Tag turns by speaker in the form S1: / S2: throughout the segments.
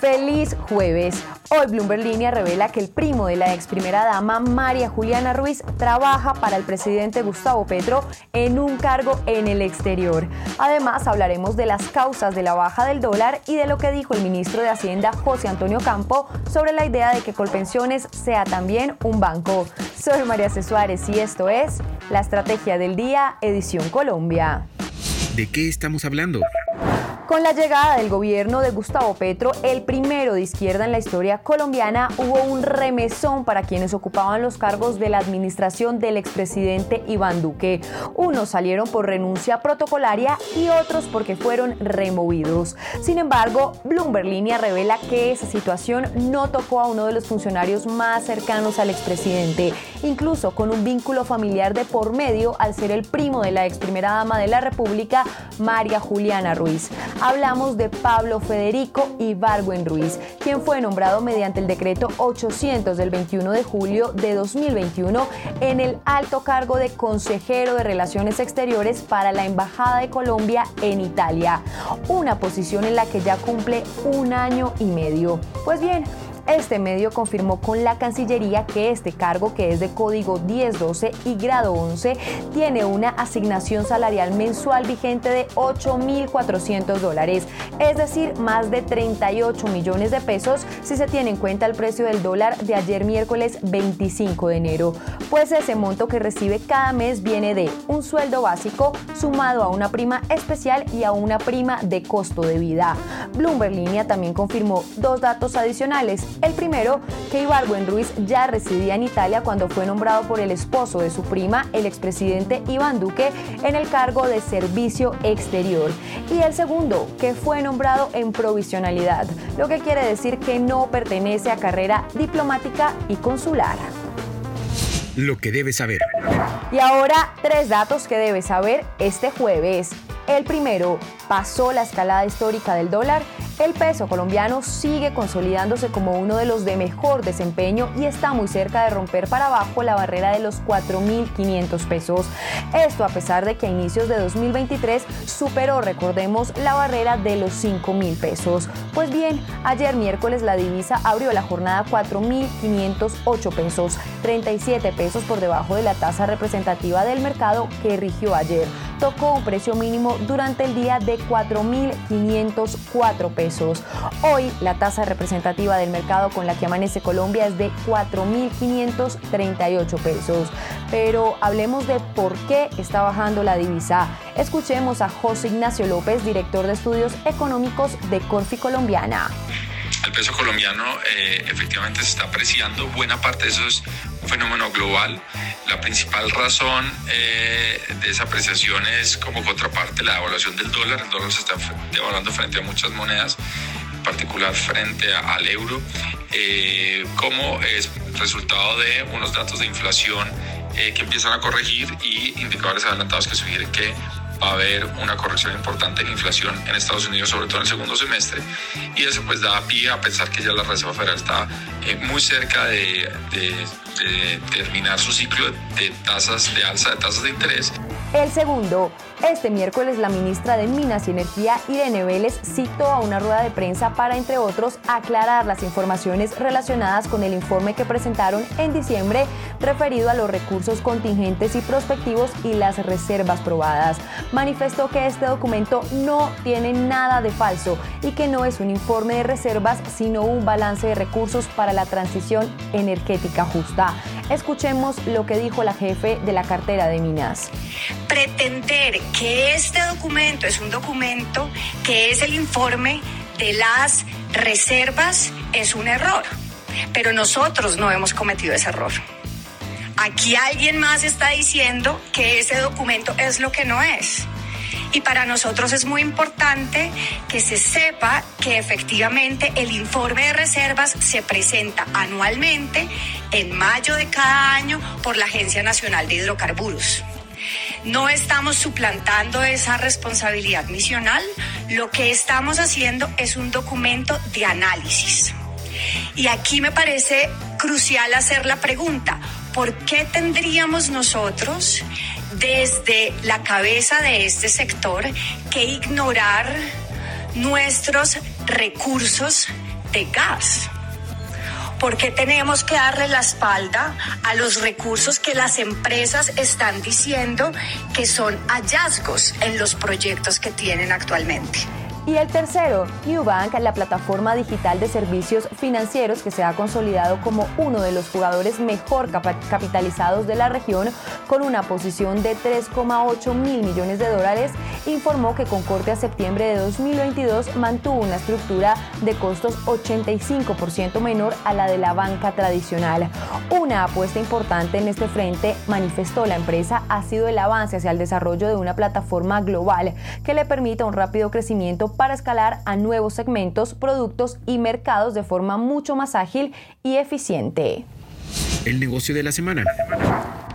S1: Feliz jueves. Hoy Bloomberg Línea revela que el primo de la ex primera dama, María Juliana Ruiz, trabaja para el presidente Gustavo Petro en un cargo en el exterior. Además, hablaremos de las causas de la baja del dólar y de lo que dijo el ministro de Hacienda, José Antonio Campo, sobre la idea de que Colpensiones sea también un banco. Soy María C. Suárez y esto es La Estrategia del Día, edición Colombia.
S2: ¿De qué estamos hablando?
S1: Con la llegada del gobierno de Gustavo Petro, el primero de izquierda en la historia colombiana, hubo un remesón para quienes ocupaban los cargos de la administración del expresidente Iván Duque. Unos salieron por renuncia protocolaria y otros porque fueron removidos. Sin embargo, Bloomberg Línea revela que esa situación no tocó a uno de los funcionarios más cercanos al expresidente, incluso con un vínculo familiar de por medio al ser el primo de la ex primera dama de la República, María Juliana Ruiz hablamos de Pablo Federico Ibargüen Ruiz, quien fue nombrado mediante el decreto 800 del 21 de julio de 2021 en el alto cargo de consejero de Relaciones Exteriores para la Embajada de Colombia en Italia, una posición en la que ya cumple un año y medio. Pues bien, este medio confirmó con la Cancillería que este cargo, que es de código 1012 y grado 11, tiene una asignación salarial mensual vigente de 8.400 dólares, es decir, más de 38 millones de pesos si se tiene en cuenta el precio del dólar de ayer miércoles 25 de enero. Pues ese monto que recibe cada mes viene de un sueldo básico sumado a una prima especial y a una prima de costo de vida. Bloomberg Línea también confirmó dos datos adicionales. El primero, que Ibargüen Ruiz ya residía en Italia cuando fue nombrado por el esposo de su prima, el expresidente Iván Duque, en el cargo de servicio exterior. Y el segundo, que fue nombrado en provisionalidad, lo que quiere decir que no pertenece a carrera diplomática y consular.
S2: Lo que debes saber.
S1: Y ahora, tres datos que debes saber este jueves. El primero, pasó la escalada histórica del dólar el peso colombiano sigue consolidándose como uno de los de mejor desempeño y está muy cerca de romper para abajo la barrera de los 4.500 pesos. Esto a pesar de que a inicios de 2023 superó, recordemos, la barrera de los 5.000 pesos. Pues bien, ayer miércoles la divisa abrió la jornada 4.508 pesos, 37 pesos por debajo de la tasa representativa del mercado que rigió ayer. Tocó un precio mínimo durante el día de 4.504 pesos. Hoy la tasa representativa del mercado con la que amanece Colombia es de 4.538 pesos. Pero hablemos de por qué está bajando la divisa. Escuchemos a José Ignacio López, director de estudios económicos de Corfi Colombiana
S3: el peso colombiano eh, efectivamente se está apreciando. Buena parte de eso es un fenómeno global. La principal razón eh, de esa apreciación es como contraparte la devaluación del dólar. El dólar se está devaluando frente a muchas monedas, en particular frente al euro, eh, como es resultado de unos datos de inflación que empiezan a corregir y indicadores adelantados que sugieren que va a haber una corrección importante en la inflación en Estados Unidos, sobre todo en el segundo semestre, y eso pues da pie a pensar que ya la Reserva Federal está eh, muy cerca de terminar su ciclo de tasas de alza de tasas de interés.
S1: El segundo, este miércoles la ministra de Minas y Energía, Irene Vélez, citó a una rueda de prensa para, entre otros, aclarar las informaciones relacionadas con el informe que presentaron en diciembre referido a los recursos contingentes y prospectivos y las reservas probadas. Manifestó que este documento no tiene nada de falso y que no es un informe de reservas, sino un balance de recursos para la transición energética justa. Escuchemos lo que dijo la jefe de la cartera de Minas.
S4: Pretender que este documento es un documento que es el informe de las reservas es un error, pero nosotros no hemos cometido ese error. Aquí alguien más está diciendo que ese documento es lo que no es. Y para nosotros es muy importante que se sepa que efectivamente el informe de reservas se presenta anualmente en mayo de cada año por la Agencia Nacional de Hidrocarburos. No estamos suplantando esa responsabilidad misional, lo que estamos haciendo es un documento de análisis. Y aquí me parece crucial hacer la pregunta, ¿por qué tendríamos nosotros desde la cabeza de este sector que ignorar nuestros recursos de gas? ¿Por qué tenemos que darle la espalda a los recursos que las empresas están diciendo que son hallazgos en los proyectos que tienen actualmente?
S1: Y el tercero, Newbank, la plataforma digital de servicios financieros que se ha consolidado como uno de los jugadores mejor capitalizados de la región, con una posición de 3,8 mil millones de dólares, informó que con corte a septiembre de 2022 mantuvo una estructura de costos 85% menor a la de la banca tradicional. Una apuesta importante en este frente, manifestó la empresa, ha sido el avance hacia el desarrollo de una plataforma global que le permita un rápido crecimiento para escalar a nuevos segmentos, productos y mercados de forma mucho más ágil y eficiente.
S2: El negocio de la semana.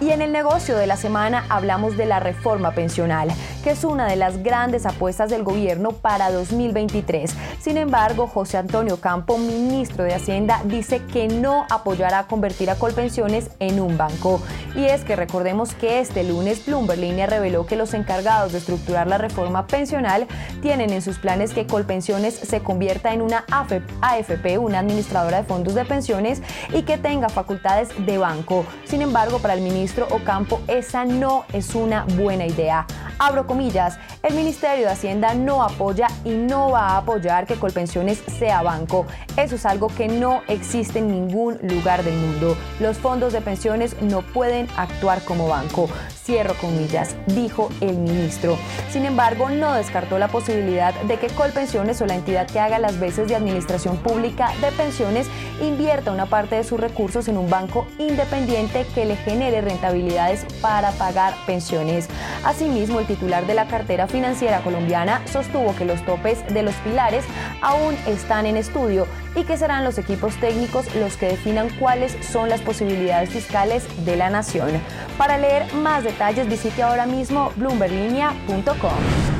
S1: Y en el negocio de la semana hablamos de la reforma pensional, que es una de las grandes apuestas del gobierno para 2023. Sin embargo, José Antonio Campo, ministro de Hacienda, dice que no apoyará convertir a Colpensiones en un banco. Y es que recordemos que este lunes Bloomberg Línea reveló que los encargados de estructurar la reforma pensional tienen en sus planes que Colpensiones se convierta en una AFP, una administradora de fondos de pensiones, y que tenga facultades de banco. Sin embargo, para el ministro Ocampo, esa no es una buena idea. Abro comillas, el Ministerio de Hacienda no apoya y no va a apoyar que Colpensiones sea banco. Eso es algo que no existe en ningún lugar del mundo. Los fondos de pensiones no pueden actuar como banco. Cierro comillas, dijo el ministro. Sin embargo, no descartó la posibilidad de que Colpensiones o la entidad que haga las veces de administración pública de pensiones invierta una parte de sus recursos en un banco independiente que le genere rentabilidades para pagar pensiones. Asimismo, el titular de la cartera financiera colombiana sostuvo que los topes de los pilares aún están en estudio y que serán los equipos técnicos los que definan cuáles son las posibilidades fiscales de la nación. Para leer más detalles visite ahora mismo bloomberlinia.com.